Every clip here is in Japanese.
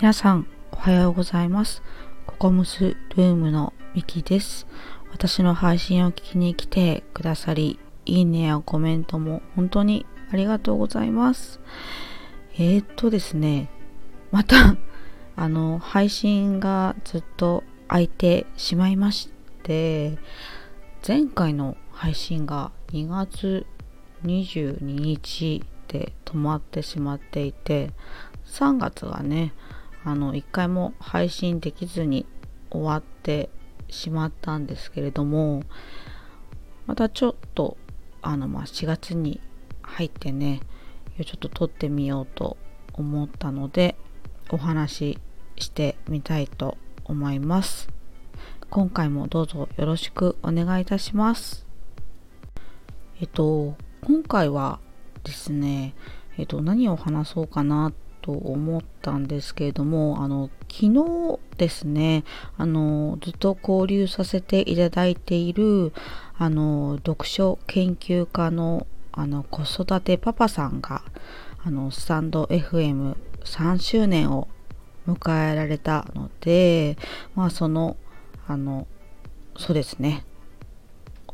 皆さん、おはようございます。ココムスルームのミキです。私の配信を聞きに来てくださり、いいねやコメントも本当にありがとうございます。えー、っとですね、また、あの、配信がずっと空いてしまいまして、前回の配信が2月22日で止まってしまっていて、3月はね、あの、1回も配信できずに終わってしまったんですけれども、またちょっと、あの、まあ、4月に入ってね、ちょっと撮ってみようと思ったので、お話ししてみたいと思います。今回もどうぞよろしくお願いいたします。えっと、今回はですね、えっと、何を話そうかなってと思ったんですけれども、あの、昨日ですね、あの、ずっと交流させていただいている、あの、読書研究家の、あの、子育てパパさんが、あの、スタンド FM3 周年を迎えられたので、まあ、その、あの、そうですね、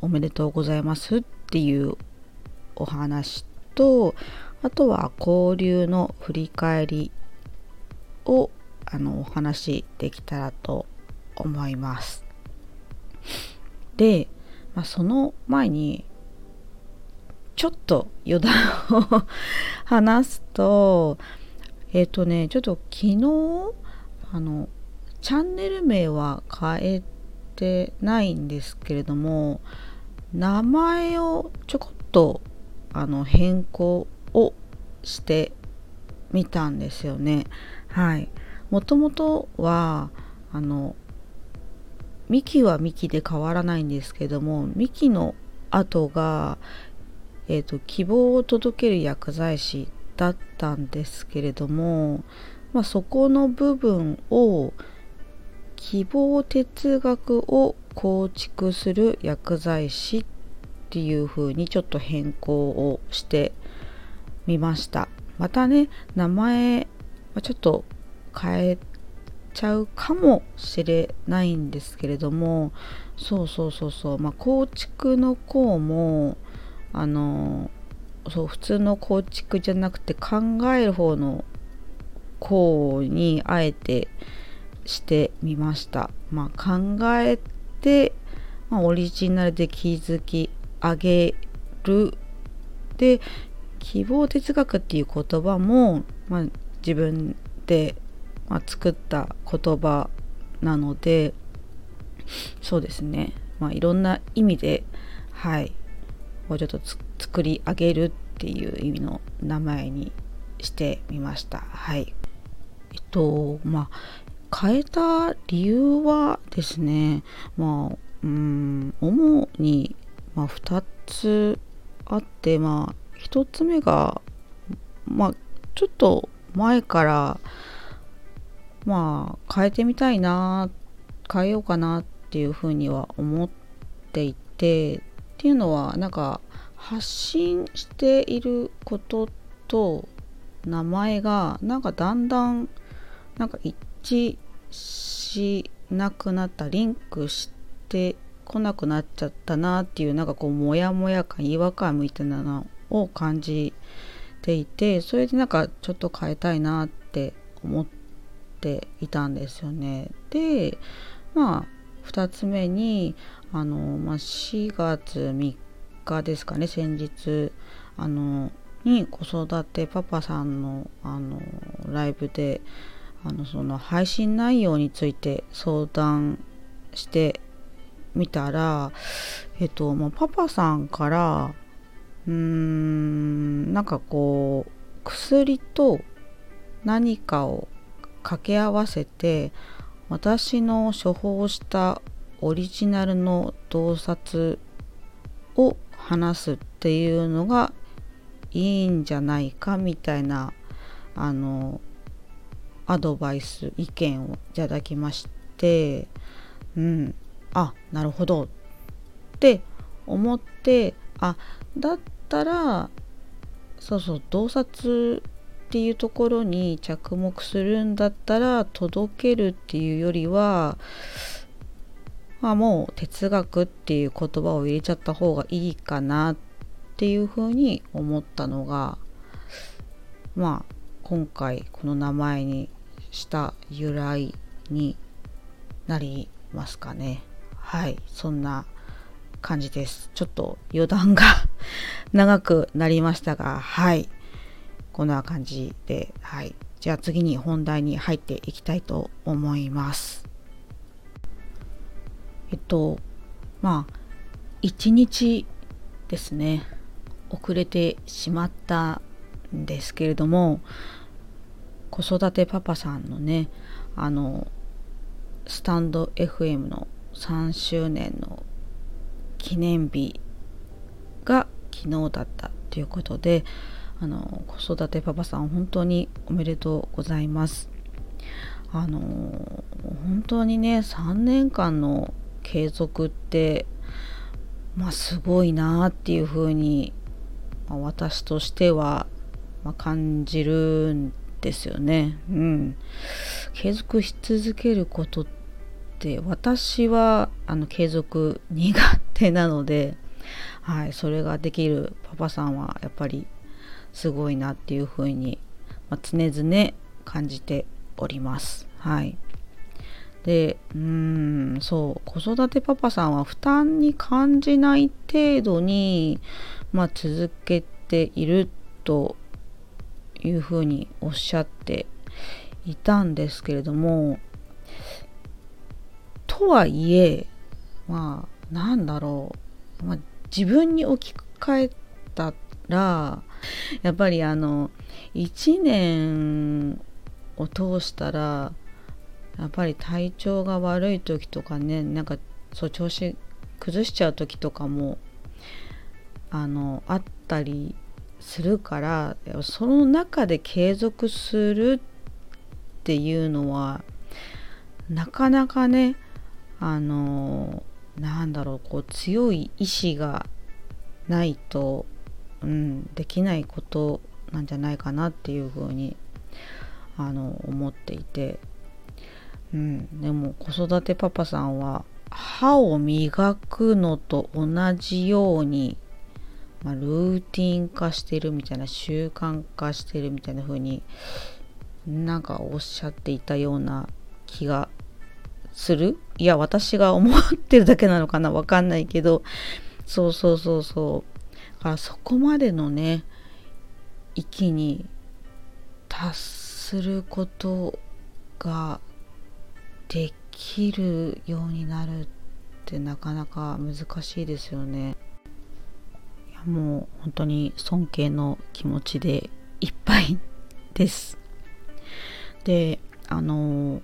おめでとうございますっていうお話と、あとは交流の振り返りをあのお話できたらと思います。で、まあ、その前にちょっと余談を話すとえっ、ー、とねちょっと昨日あのチャンネル名は変えてないんですけれども名前をちょこっとあの変更をしてみたんですよね。はい。もともとは、あの、ミキはミキで変わらないんですけども、ミキの後が、えっ、ー、と、希望を届ける薬剤師だったんですけれども、まあ、そこの部分を、希望哲学を構築する薬剤師っていう風にちょっと変更をしてみました。またね名前はちょっと変えちゃうかもしれないんですけれどもそうそうそうそう。まあ構築の項もあのそう普通の構築じゃなくて考える方の項にあえてしてみました。まあ考えて、まあ、オリジナルで気づき上げる。で希望哲学っていう言葉も、まあ、自分で、まあ、作った言葉なのでそうですね、まあ、いろんな意味ではい。もうちょっと作り上げるっていう意味の名前にしてみました。はい。えっとまあ変えた理由はですねまあうん主に、まあ、2つあってまあ1つ目がまあちょっと前からまあ変えてみたいな変えようかなっていうふうには思っていてっていうのはなんか発信していることと名前がなんかだんだんなんか一致しなくなったリンクしてこなくなっちゃったなっていうなんかこうモヤモヤ感違和感みたいなのを感じていてそれでなんかちょっと変えたいなって思っていたんですよね。でまあ2つ目にあの、まあ、4月3日ですかね先日あのに子育てパパさんのあのライブであのその配信内容について相談してみたらえっともうパパさんからうーんなんかこう薬と何かを掛け合わせて私の処方したオリジナルの洞察を話すっていうのがいいんじゃないかみたいなあのアドバイス意見をいただきましてうんあなるほどって思ってあだったらそうそう洞察っっていうところに着目するんだったら届けるっていうよりはまあもう哲学っていう言葉を入れちゃった方がいいかなっていうふうに思ったのがまあ今回この名前にした由来になりますかね。はいそんな感じです。ちょっと余談が。長くなりましたがはい。こんな感じではい。じゃあ次に本題に入っていきたいと思います。えっとまあ1日ですね遅れてしまったんですけれども子育てパパさんのねあのスタンド FM の3周年の記念日が昨日だったということであの子育てパパさん本当におめでとうございますあの本当にね3年間の継続ってまあすごいなっていうふうに、まあ、私としては、まあ、感じるんですよね。うん。継続し続けることって私はあの継続苦手なので、はい、それができるパパさんはやっぱりすごいなっていうふうに、まあ、常々感じております。はい。で、うーん、そう、子育てパパさんは負担に感じない程度に、まあ、続けているというふうにおっしゃっていたんですけれどもとはいえまあなんだろう、まあ、自分に置き換えたらやっぱりあの1年を通したらやっぱり体調が悪い時とかねなんかそう調子崩しちゃう時とかもあのあったりするからその中で継続するっていうのはなかなかねあのなんだろうこう強い意志がないと、うん、できないことなんじゃないかなっていうふうにあの思っていて、うん、でも子育てパパさんは歯を磨くのと同じようにまあ、ルーティン化してるみたいな習慣化してるみたいな風になんかおっしゃっていたような気がする？いや私が思ってるだけなのかな？わかんないけどそうそうそうそうだからそこまでのね域に達することができるようになるってなかなか難しいですよね。もう本当に尊敬の気持ちでいっぱいです。であの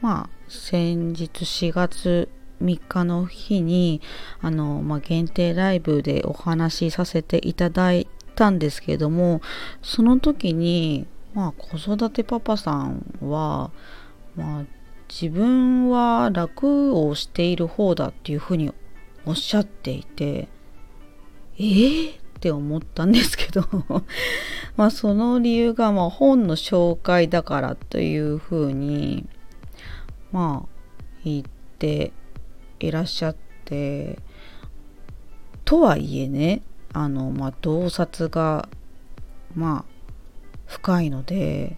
まあ先日4月3日の日にあの、まあ、限定ライブでお話しさせていただいたんですけどもその時に、まあ、子育てパパさんは、まあ、自分は楽をしている方だっていうふうにおっしゃっていてえー、って思ったんですけど まあその理由がま本の紹介だからというふうにまあ言っていらっしゃってとはいえねあのまあ洞察がまあ深いので、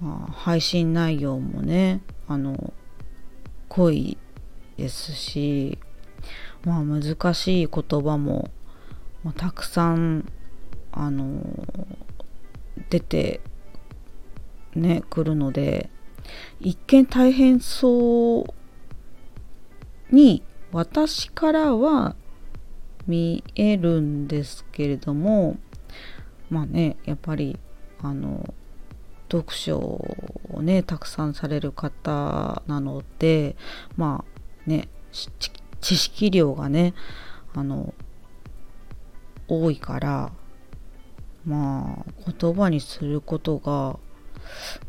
まあ、配信内容もねあの濃いですしまあ難しい言葉もまたくさんあの出てねくるので一見大変そうに私からは見えるんですけれどもまあねやっぱりあの読書をねたくさんされる方なのでまあね知識量がねあの多いからまあ言葉にすることが、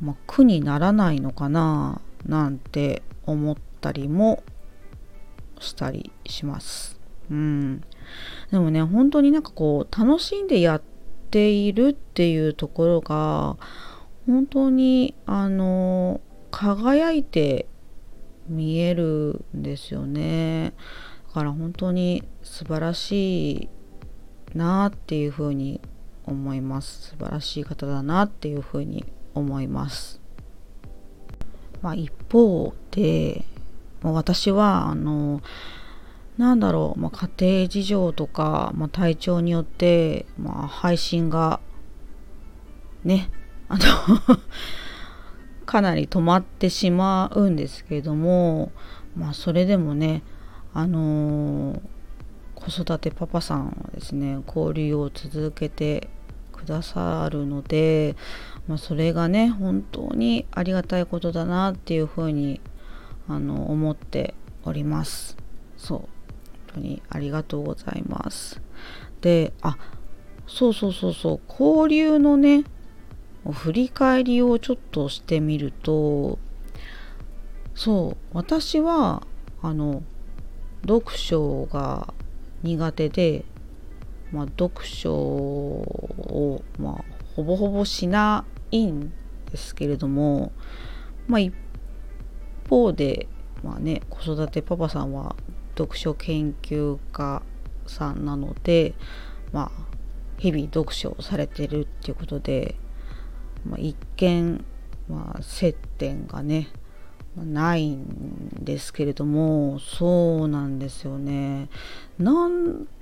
まあ、苦にならないのかななんて思ったりもしたりします。うん、でもね本当になんかこう楽しんでやっているっていうところが本当にあの輝いて見えるんですよね。だから本当に素晴らしいなっていうふうに思います。素晴らしい方だなっていうふうに思います。まあ一方で私はあのなんだろう、まあ、家庭事情とか、まあ、体調によって、まあ、配信がねあの かなり止まってしまうんですけどもまあそれでもねあのー、子育てパパさんはですね交流を続けてくださるので、まあ、それがね本当にありがたいことだなっていうふうにあの思っております。そう。本当にありがとうございます。であそうそうそうそう。交流のね振り返りをちょっとしてみるとそう。私はあの読書が苦手で、まあ、読書を、まあ、ほぼほぼしないんですけれども、まあ、一方で、まあね、子育てパパさんは読書研究家さんなので、まあ、日々読書をされてるっていうことでまあ、一見、まあ、接点がねないんですけれどもそうなんですよね。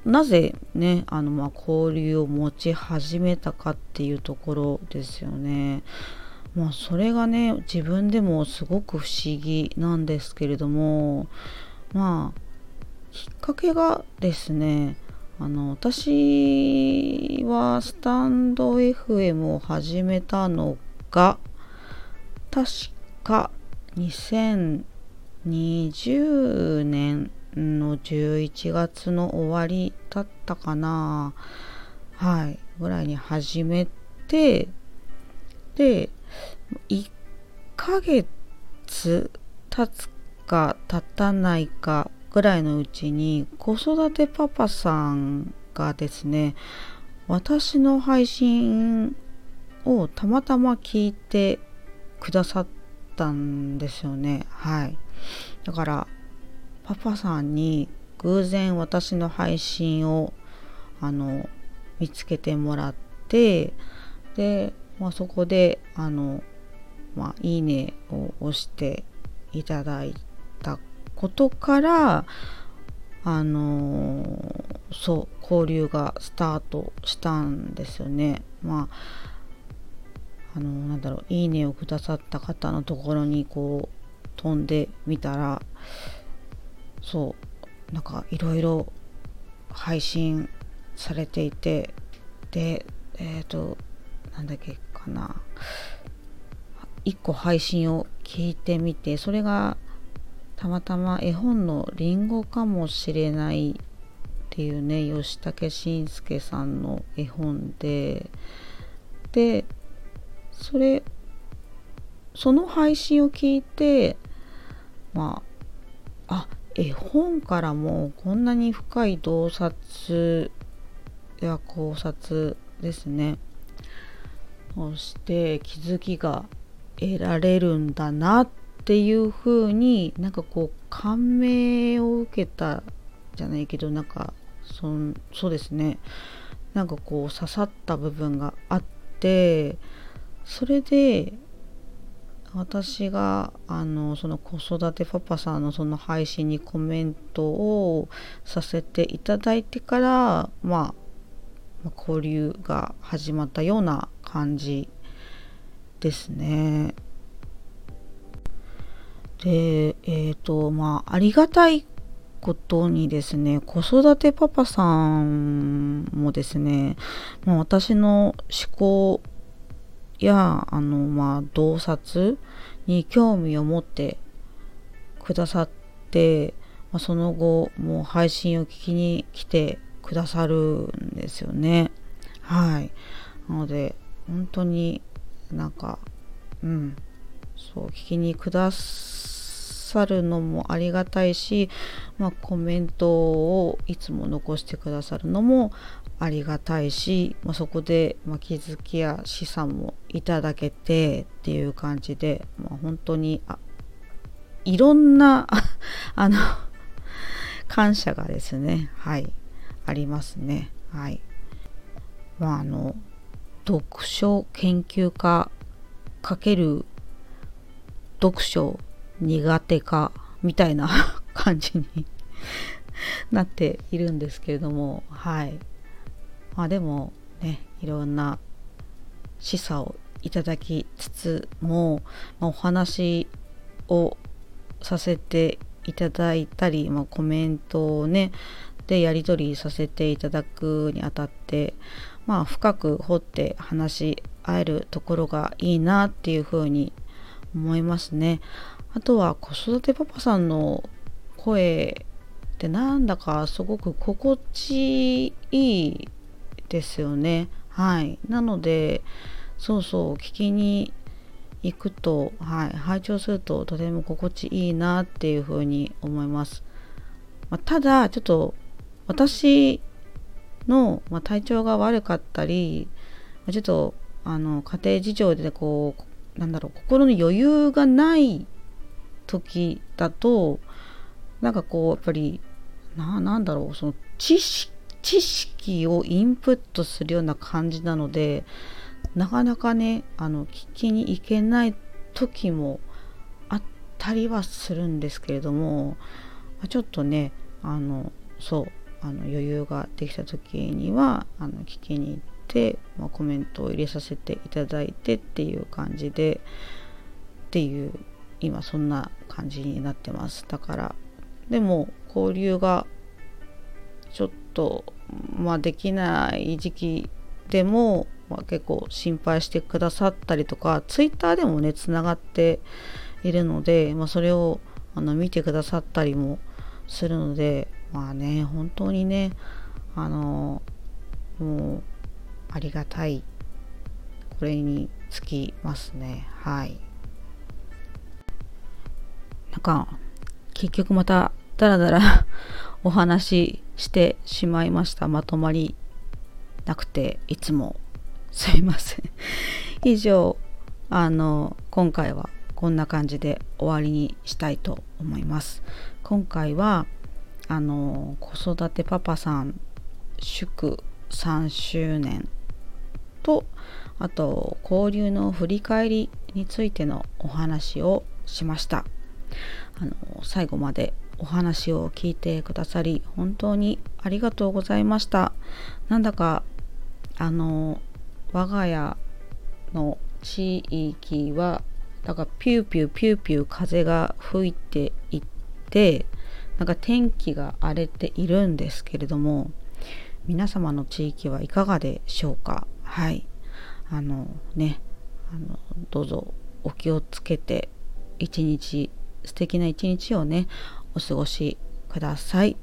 なぜねあのまあ交流を持ち始めたかっていうところですよね。まあそれがね自分でもすごく不思議なんですけれどもまあきっかけがですねあの私はスタンド FM を始めたのが確か2020年の11月の終わりだったかな。はい。ぐらいに始めてで1ヶ月経つか経たないかぐらいのうちに子育てパパさんがですね私の配信をたまたま聞いてくださったんですよねはいだからパパさんに偶然私の配信をあの見つけてもらってで、まあ、そこであの、まあ、いいねを押していただいたことからあの、そう交流がスタートしたんですよね。まああの、なんだろういいねをくださった方のところにこう飛んでみたらそうなんかいろいろ配信されていてでえっ、ー、となんだっけかな。1個配信を聞いてみてそれがたまたま絵本のりんごかもしれないっていうね吉武慎介さんの絵本ででそれその配信を聞いてまああ絵本からもこんなに深い洞察や考察ですね。そして気づきが得られるんだなっていう風になんかこう感銘を受けたじゃないけどなんかそそうですね。なんかこう刺さった部分があってそれで私があのその子育てパパさんのその配信にコメントをさせていただいてから、まあ、交流が始まったような感じですね。で、えっ、ー、と、まあ、ありがたいことにですね、子育てパパさんもですね、まあ、私の思考や、あの、まあ、洞察に興味を持ってくださって、まあ、その後、もう配信を聞きに来てくださるんですよね。はい。なので、本当になんか、うん、そう、聞きにくださるのもありがたいし、まあ、コメントをいつも残してくださるのもありがたいし、まあ、そこで、まあ、気づきや資産もいただけてっていう感じで、まあ、本当にあいろんな あの感謝がですねはいありますね。はい。まああの読書研究家かける読書苦手かみたいな 感じに なっているんですけれどもはい。まあでもねいろんな示唆をいただきつつも、まあ、お話をさせていただいたり、まあ、コメントをねでやり取りさせていただくにあたってまあ深く掘って話し合えるところがいいなっていうふうに思いますね。あとは子育てパパさんの声ってなんだかすごく心地いいですよね。はい。なので、そうそう、聞きに行くと、はい、拝聴するととても心地いいなっていうふうに思います。まあ、ただ、ちょっと私の、まあ、体調が悪かったり、ちょっとあの家庭事情でこう、なんだろう、心の余裕がない時だと、なんかこう、やっぱり、な、なんだろう、その知識、知識をインプットするような感じなので、なかなかねあの聞きに行けない時もあったりはするんですけれどもちょっとねあのそうあの余裕ができた時にはあの聞きに行って、まあ、コメントを入れさせていただいてっていう感じでっていう今そんな感じになってます。だからでも交流がちょっとまあできない時期でもまあ、結構心配してくださったりとかツイッターでもねつながっているので、まあ、それをあの見てくださったりもするのでまあね本当にねあのもうありがたいこれにつきますね。はい。なんか結局またダラダラお話ししてしまいました。まとまりなくていつも。すいません。以上あの今回はこんな感じで終わりにしたいと思います。今回はあの子育てパパさん祝3周年とあと交流の振り返りについてのお話をしました。あの最後までお話を聞いてくださり本当にありがとうございました。なんだかあの我が家の地域はだからピューピューピューピュー風が吹いていってなんか天気が荒れているんですけれども皆様の地域はいかがでしょうか？はい。あのねあのどうぞお気をつけて一日素敵な一日をねお過ごしください。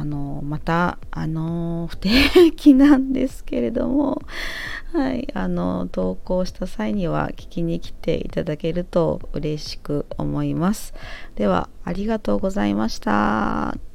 あのまたあの不定期なんですけれどもはいあの投稿した際には聞きに来ていただけると嬉しく思いますではありがとうございました